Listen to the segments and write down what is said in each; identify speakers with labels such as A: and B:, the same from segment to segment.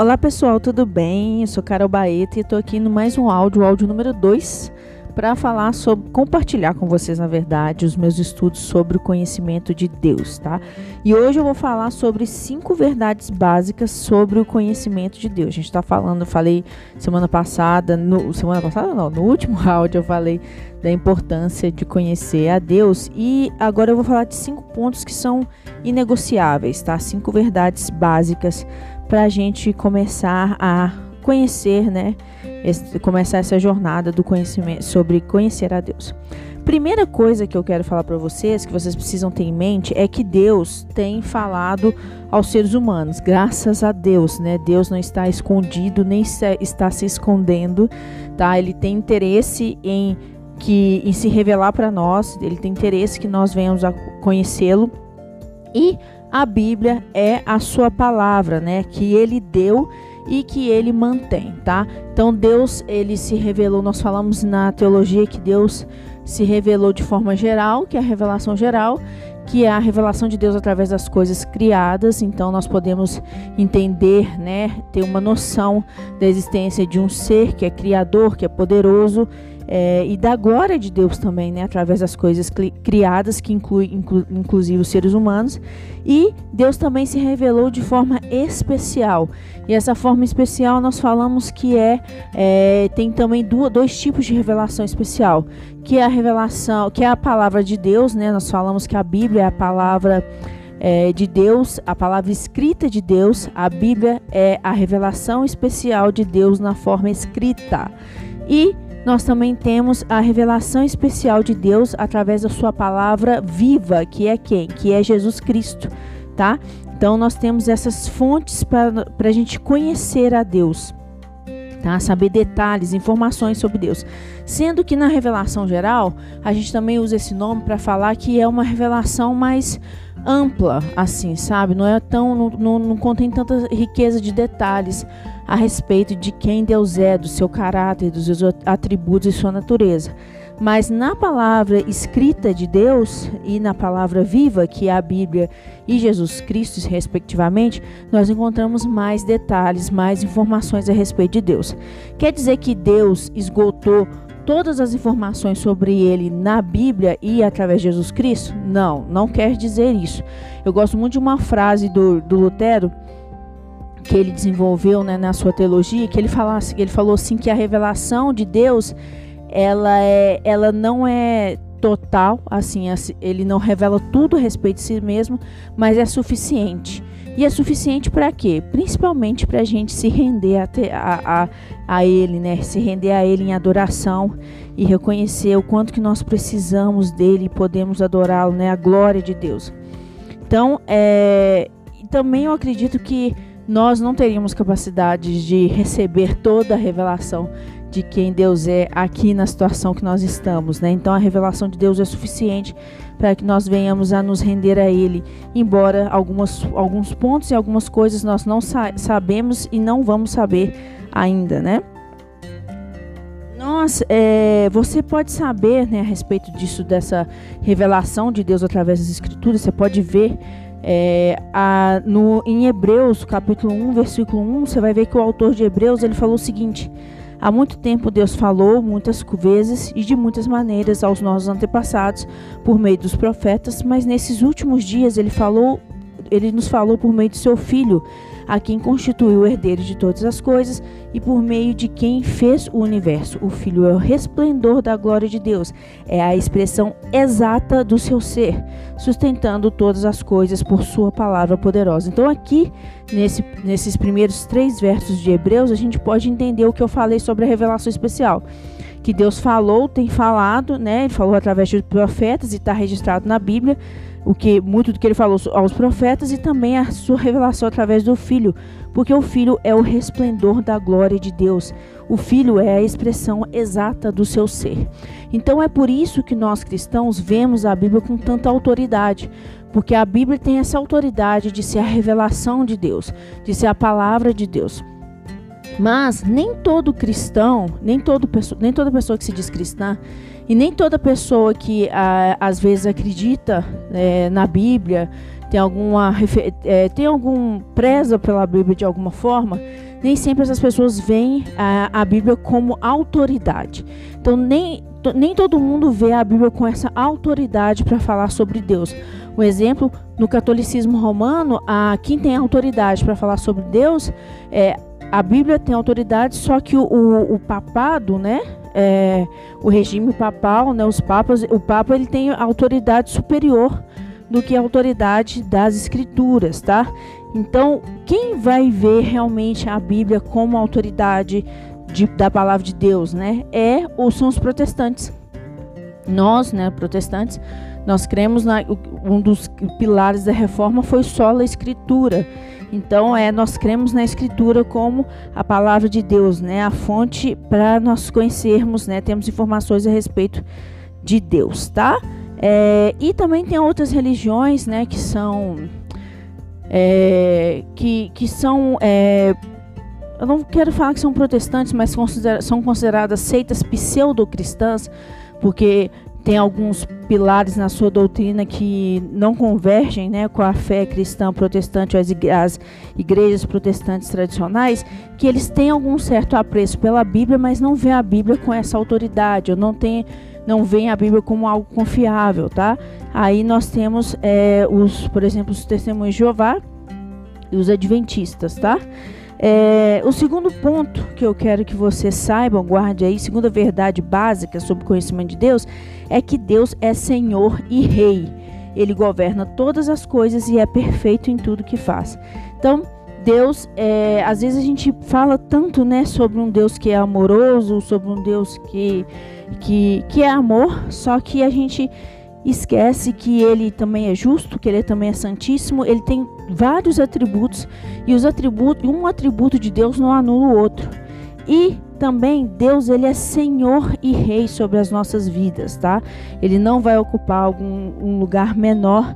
A: Olá pessoal, tudo bem? Eu sou Carol Baeta e estou aqui no mais um áudio, áudio número 2, para falar sobre, compartilhar com vocês, na verdade, os meus estudos sobre o conhecimento de Deus, tá? E hoje eu vou falar sobre cinco verdades básicas sobre o conhecimento de Deus. A gente está falando, falei semana passada, no, semana passada não, no último áudio eu falei da importância de conhecer a Deus e agora eu vou falar de cinco pontos que são inegociáveis, tá? Cinco verdades básicas para a gente começar a conhecer, né? Começar essa jornada do conhecimento sobre conhecer a Deus. Primeira coisa que eu quero falar para vocês, que vocês precisam ter em mente, é que Deus tem falado aos seres humanos. Graças a Deus, né? Deus não está escondido nem está se escondendo, tá? Ele tem interesse em que em se revelar para nós. Ele tem interesse que nós venhamos a conhecê-lo e a Bíblia é a sua palavra, né? Que ele deu e que ele mantém, tá? Então Deus, ele se revelou, nós falamos na teologia que Deus se revelou de forma geral, que é a revelação geral, que é a revelação de Deus através das coisas criadas. Então nós podemos entender, né, ter uma noção da existência de um ser que é criador, que é poderoso é, e da glória de Deus também, né, através das coisas criadas, que inclui inclu, inclusive os seres humanos. E Deus também se revelou de forma especial. E essa forma especial nós falamos que é, é tem também dois tipos de revelação especial, que é a revelação, que é a palavra de Deus, né? Nós falamos que a Bíblia é a palavra é, de Deus, a palavra escrita de Deus, a Bíblia é a revelação especial de Deus na forma escrita. E nós também temos a revelação especial de Deus através da sua palavra viva, que é quem? Que é Jesus Cristo, tá? Então nós temos essas fontes para a gente conhecer a Deus. Tá? Saber detalhes, informações sobre Deus. Sendo que na revelação geral, a gente também usa esse nome para falar que é uma revelação mais ampla, assim, sabe? Não é tão, não, não, não contém tanta riqueza de detalhes a respeito de quem Deus é, do seu caráter, dos seus atributos e sua natureza. Mas na palavra escrita de Deus e na palavra viva, que é a Bíblia e Jesus Cristo, respectivamente, nós encontramos mais detalhes, mais informações a respeito de Deus. Quer dizer que Deus esgotou todas as informações sobre ele na Bíblia e através de Jesus Cristo? Não, não quer dizer isso. Eu gosto muito de uma frase do, do Lutero que ele desenvolveu né, na sua teologia, que ele, falasse, ele falou assim que a revelação de Deus ela, é, ela não é total, assim, ele não revela tudo a respeito de si mesmo, mas é suficiente. E é suficiente para quê? Principalmente para a gente se render a, a, a, a, Ele, né? Se render a Ele em adoração e reconhecer o quanto que nós precisamos dele e podemos adorá-lo, né? A glória de Deus. Então, é, também eu acredito que nós não teríamos capacidade de receber toda a revelação de quem Deus é aqui na situação que nós estamos, né? Então a revelação de Deus é suficiente para que nós venhamos a nos render a Ele, embora algumas, alguns pontos e algumas coisas nós não sa sabemos e não vamos saber ainda, né? Nós, é, você pode saber né, a respeito disso, dessa revelação de Deus através das Escrituras, você pode ver é, a, no, em Hebreus, capítulo 1, versículo 1, você vai ver que o autor de Hebreus ele falou o seguinte: Há muito tempo Deus falou muitas vezes e de muitas maneiras aos nossos antepassados por meio dos profetas, mas nesses últimos dias ele falou, ele nos falou por meio de seu filho, a quem constituiu o herdeiro de todas as coisas e por meio de quem fez o universo. O Filho é o resplendor da glória de Deus, é a expressão exata do seu ser, sustentando todas as coisas por sua palavra poderosa. Então, aqui, nesse, nesses primeiros três versos de Hebreus, a gente pode entender o que eu falei sobre a revelação especial que Deus falou, tem falado, né? Ele falou através de profetas e está registrado na Bíblia o que muito do que ele falou aos profetas e também a sua revelação através do Filho, porque o Filho é o resplendor da glória de Deus. O Filho é a expressão exata do seu ser. Então é por isso que nós cristãos vemos a Bíblia com tanta autoridade, porque a Bíblia tem essa autoridade de ser a revelação de Deus, de ser a palavra de Deus. Mas nem todo cristão, nem, todo, nem toda pessoa que se diz cristã, e nem toda pessoa que a, às vezes acredita é, na Bíblia, tem alguma é, tem algum preza pela Bíblia de alguma forma, nem sempre essas pessoas veem a, a Bíblia como autoridade. Então, nem, nem todo mundo vê a Bíblia com essa autoridade para falar sobre Deus. Um exemplo, no catolicismo romano, a, quem tem autoridade para falar sobre Deus é a Bíblia tem autoridade, só que o, o, o papado, né? É, o regime papal, né, os papas, o papa ele tem autoridade superior do que a autoridade das escrituras, tá? Então, quem vai ver realmente a Bíblia como autoridade de, da palavra de Deus, né? É ou são os protestantes. Nós, né, protestantes, nós cremos na um dos pilares da reforma foi só a escritura. Então, é nós cremos na escritura como a palavra de Deus, né, a fonte para nós conhecermos, né, temos informações a respeito de Deus, tá? É, e também tem outras religiões, né, que são é, que, que são é, eu não quero falar que são protestantes, mas considera são consideradas seitas pseudo-cristãs, porque tem alguns pilares na sua doutrina que não convergem né, com a fé cristã protestante, as, as igrejas protestantes tradicionais, que eles têm algum certo apreço pela Bíblia, mas não vê a Bíblia com essa autoridade, ou não tem não veem a Bíblia como algo confiável, tá? Aí nós temos é, os, por exemplo, os testemunhos de Jeová e os adventistas, tá? É, o segundo ponto que eu quero que vocês saibam, guarde aí, segunda verdade básica sobre o conhecimento de Deus, é que Deus é Senhor e Rei. Ele governa todas as coisas e é perfeito em tudo que faz. Então, Deus, é, às vezes a gente fala tanto, né, sobre um Deus que é amoroso, sobre um Deus que, que, que é amor, só que a gente esquece que ele também é justo, que ele também é santíssimo, ele tem vários atributos e os atributos, um atributo de Deus não anula o outro. E também Deus ele é Senhor e Rei sobre as nossas vidas, tá? Ele não vai ocupar algum um lugar menor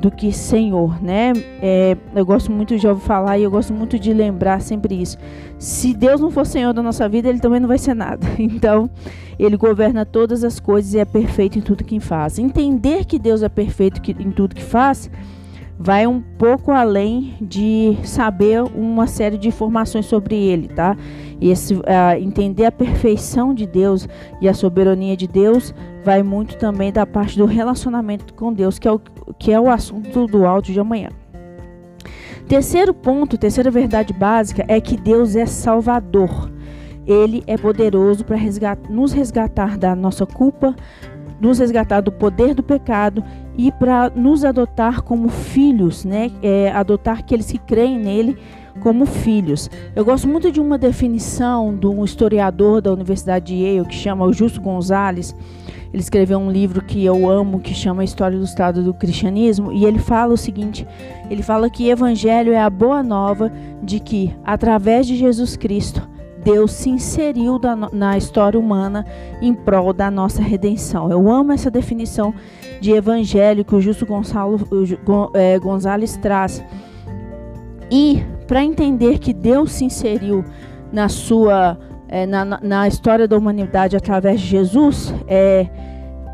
A: do que Senhor, né? É, eu gosto muito de ouvir falar e eu gosto muito de lembrar sempre isso. Se Deus não for Senhor da nossa vida, Ele também não vai ser nada. Então, Ele governa todas as coisas e é perfeito em tudo que faz. Entender que Deus é perfeito em tudo que faz vai um pouco além de saber uma série de informações sobre Ele, tá? E esse, uh, entender a perfeição de Deus e a soberania de Deus vai muito também da parte do relacionamento com Deus, que é o, que é o assunto do áudio de amanhã. Terceiro ponto, terceira verdade básica é que Deus é Salvador. Ele é poderoso para resgatar, nos resgatar da nossa culpa, nos resgatar do poder do pecado e para nos adotar como filhos, né? É, adotar aqueles que creem nele como filhos. Eu gosto muito de uma definição de um historiador da Universidade de Yale que chama Augusto Gonzalez. Ele escreveu um livro que eu amo, que chama História do Estado do Cristianismo, e ele fala o seguinte: ele fala que evangelho é a boa nova de que, através de Jesus Cristo, Deus se inseriu na história humana em prol da nossa redenção. Eu amo essa definição de evangelho que o Justo é, Gonzalez traz. E para entender que Deus se inseriu na sua é, na, na, história da humanidade através de Jesus, é,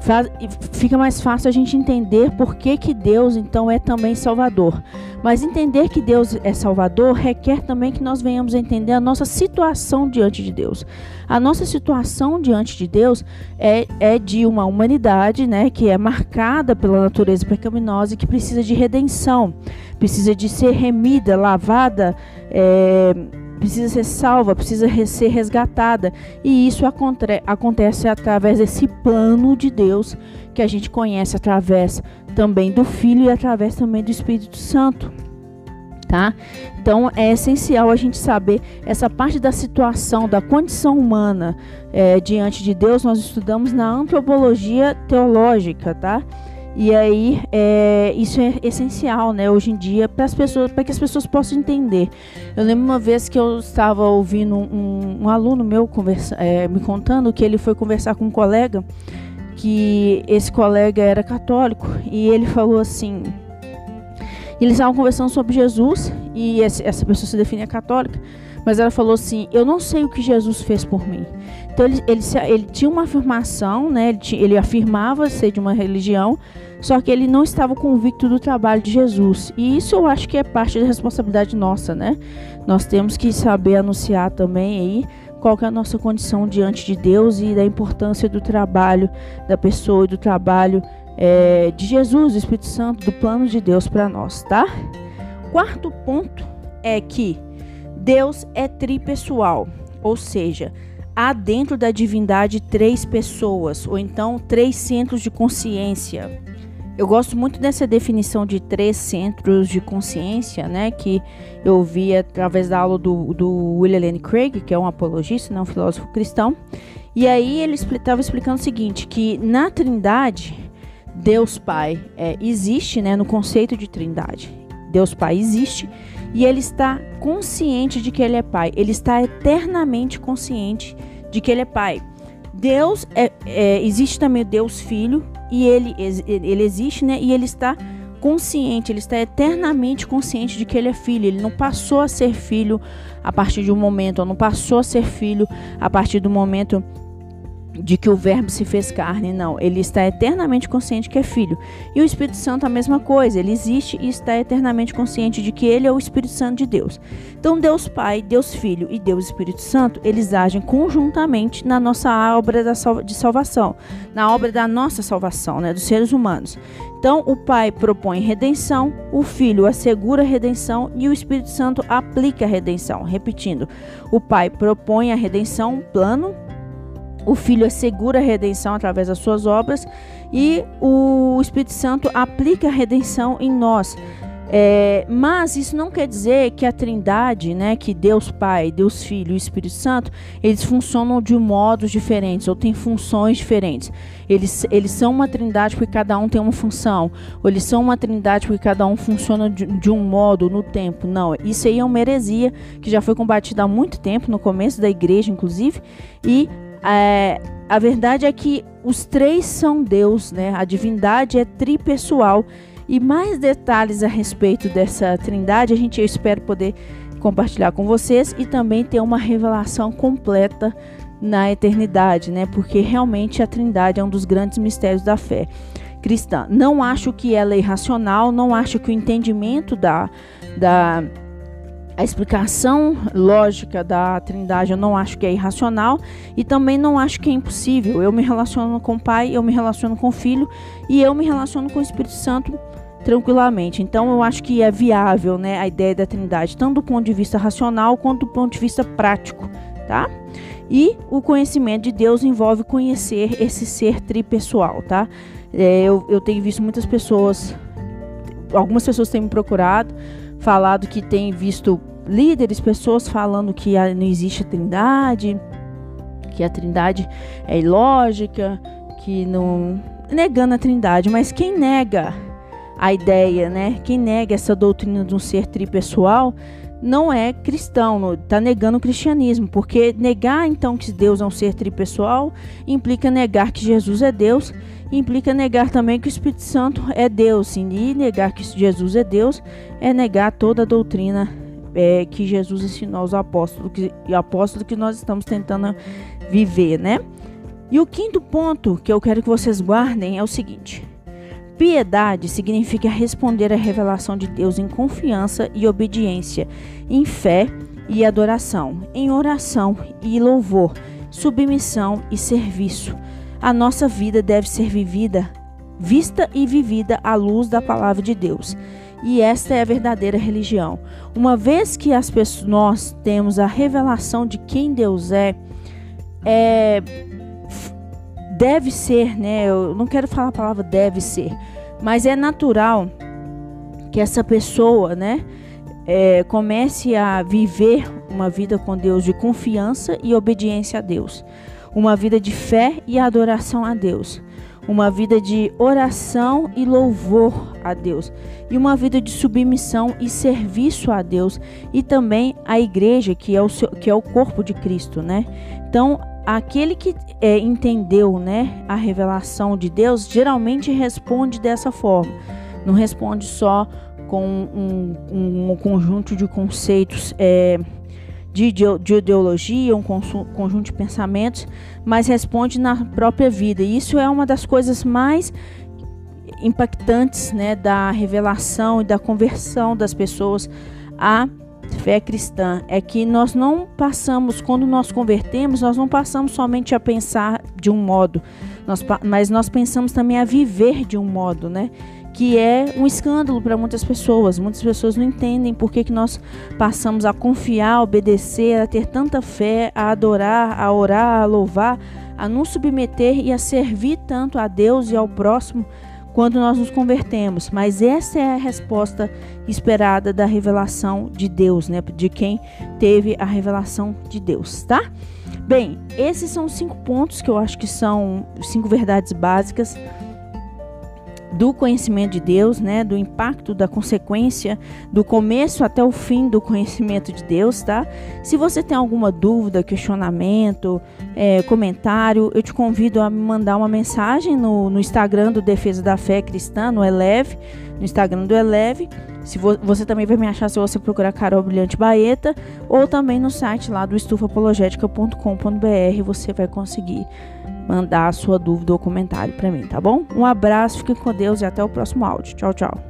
A: faz, fica mais fácil a gente entender por que, que Deus então é também Salvador. Mas entender que Deus é Salvador requer também que nós venhamos a entender a nossa situação diante de Deus. A nossa situação diante de Deus é, é de uma humanidade né, que é marcada pela natureza pecaminosa e que precisa de redenção, precisa de ser remida, lavada. É, precisa ser salva, precisa ser resgatada. E isso acontece através desse plano de Deus que a gente conhece através também do Filho e através também do Espírito Santo. Tá? Então é essencial a gente saber essa parte da situação, da condição humana é, diante de Deus. Nós estudamos na antropologia teológica, tá? E aí, é, isso é essencial, né, hoje em dia, para as pessoas, para que as pessoas possam entender. Eu lembro uma vez que eu estava ouvindo um, um aluno meu conversa, é, me contando que ele foi conversar com um colega, que esse colega era católico, e ele falou assim. Eles estavam conversando sobre Jesus, e essa pessoa se definia católica, mas ela falou assim: Eu não sei o que Jesus fez por mim. Então ele, ele, ele tinha uma afirmação, né? Ele, tinha, ele afirmava ser de uma religião, só que ele não estava convicto do trabalho de Jesus. E isso eu acho que é parte da responsabilidade nossa, né? Nós temos que saber anunciar também aí qual é a nossa condição diante de Deus e da importância do trabalho da pessoa e do trabalho é, de Jesus, do Espírito Santo, do plano de Deus para nós, tá? Quarto ponto é que Deus é tripessoal, ou seja, há dentro da divindade três pessoas, ou então três centros de consciência. Eu gosto muito dessa definição de três centros de consciência, né, que eu vi através da aula do, do William Lane Craig, que é um apologista, né, um filósofo cristão. E aí ele estava explicando o seguinte, que na Trindade, Deus Pai é, existe, né, no conceito de Trindade. Deus Pai existe e ele está consciente de que ele é Pai. Ele está eternamente consciente de que ele é Pai. Deus é, é, existe também Deus Filho e ele, ele existe, né? E ele está consciente, ele está eternamente consciente de que ele é filho. Ele não passou a ser filho a partir de um momento, ou não passou a ser filho a partir do momento de que o Verbo se fez carne, não. Ele está eternamente consciente que é filho. E o Espírito Santo a mesma coisa, ele existe e está eternamente consciente de que ele é o Espírito Santo de Deus. Então, Deus Pai, Deus Filho e Deus Espírito Santo, eles agem conjuntamente na nossa obra de salvação, na obra da nossa salvação, né, dos seres humanos. Então, o Pai propõe redenção, o Filho assegura a redenção e o Espírito Santo aplica a redenção. Repetindo, o Pai propõe a redenção, um plano o Filho assegura a redenção através das suas obras e o Espírito Santo aplica a redenção em nós. É, mas isso não quer dizer que a Trindade, né, que Deus Pai, Deus Filho e Espírito Santo, eles funcionam de modos diferentes ou têm funções diferentes. Eles, eles são uma Trindade porque cada um tem uma função, ou eles são uma Trindade porque cada um funciona de, de um modo no tempo. Não, isso aí é uma heresia que já foi combatida há muito tempo, no começo da igreja, inclusive, e é, a verdade é que os três são Deus, né? A divindade é tripessoal. E mais detalhes a respeito dessa trindade, a gente eu espero poder compartilhar com vocês e também ter uma revelação completa na eternidade, né? Porque realmente a trindade é um dos grandes mistérios da fé cristã. Não acho que ela é irracional, não acho que o entendimento da, da a explicação lógica da Trindade eu não acho que é irracional e também não acho que é impossível. Eu me relaciono com o Pai, eu me relaciono com o Filho e eu me relaciono com o Espírito Santo tranquilamente. Então eu acho que é viável, né, a ideia da Trindade, tanto do ponto de vista racional quanto do ponto de vista prático, tá? E o conhecimento de Deus envolve conhecer esse ser tripessoal, tá? É, eu, eu tenho visto muitas pessoas, algumas pessoas têm me procurado, falado que tem visto líderes, pessoas falando que não existe a trindade, que a trindade é ilógica, que não. negando a trindade, mas quem nega a ideia, né? Quem nega essa doutrina de um ser tripessoal não é cristão, está negando o cristianismo, porque negar então que Deus é um ser tripessoal implica negar que Jesus é Deus, implica negar também que o Espírito Santo é Deus, sim, e negar que Jesus é Deus é negar toda a doutrina é, que Jesus ensinou aos apóstolos, que, apóstolos que nós estamos tentando viver, né? E o quinto ponto que eu quero que vocês guardem é o seguinte: piedade significa responder à revelação de Deus em confiança e obediência, em fé e adoração, em oração e louvor, submissão e serviço. A nossa vida deve ser vivida, vista e vivida à luz da palavra de Deus. E esta é a verdadeira religião. Uma vez que as pessoas, nós temos a revelação de quem Deus é, é deve ser, né? Eu não quero falar a palavra deve ser, mas é natural que essa pessoa, né, é, comece a viver uma vida com Deus de confiança e obediência a Deus, uma vida de fé e adoração a Deus uma vida de oração e louvor a Deus, e uma vida de submissão e serviço a Deus, e também a igreja, que é o, seu, que é o corpo de Cristo, né? Então, aquele que é, entendeu né, a revelação de Deus geralmente responde dessa forma, não responde só com um, um, um conjunto de conceitos. É, de, de ideologia, um conjunto de pensamentos, mas responde na própria vida. E isso é uma das coisas mais impactantes né, da revelação e da conversão das pessoas à fé cristã. É que nós não passamos, quando nós convertemos, nós não passamos somente a pensar de um modo, nós, mas nós pensamos também a viver de um modo, né? Que é um escândalo para muitas pessoas. Muitas pessoas não entendem por que, que nós passamos a confiar, a obedecer, a ter tanta fé, a adorar, a orar, a louvar, a nos submeter e a servir tanto a Deus e ao próximo quando nós nos convertemos. Mas essa é a resposta esperada da revelação de Deus, né? De quem teve a revelação de Deus, tá? Bem, esses são cinco pontos que eu acho que são cinco verdades básicas do conhecimento de Deus, né, do impacto, da consequência, do começo até o fim do conhecimento de Deus, tá? Se você tem alguma dúvida, questionamento, é, comentário, eu te convido a me mandar uma mensagem no, no Instagram do Defesa da Fé Cristã, no Eleve, no Instagram do Eleve. Se vo você também vai me achar se você procurar Carol Brilhante Baeta ou também no site lá do estufapologética.com.br você vai conseguir mandar a sua dúvida ou comentário para mim, tá bom? Um abraço, fique com Deus e até o próximo áudio. Tchau, tchau.